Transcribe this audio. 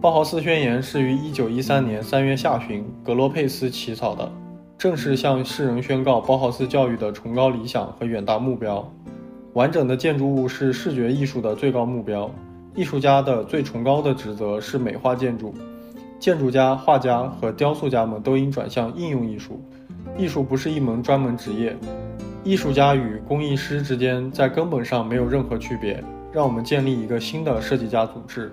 包豪斯宣言是于1913年3月下旬格罗佩斯起草的，正式向世人宣告包豪斯教育的崇高理想和远大目标。完整的建筑物是视觉艺术的最高目标，艺术家的最崇高的职责是美化建筑。建筑家、画家和雕塑家们都应转向应用艺术。艺术不是一门专门职业，艺术家与工艺师之间在根本上没有任何区别。让我们建立一个新的设计家组织。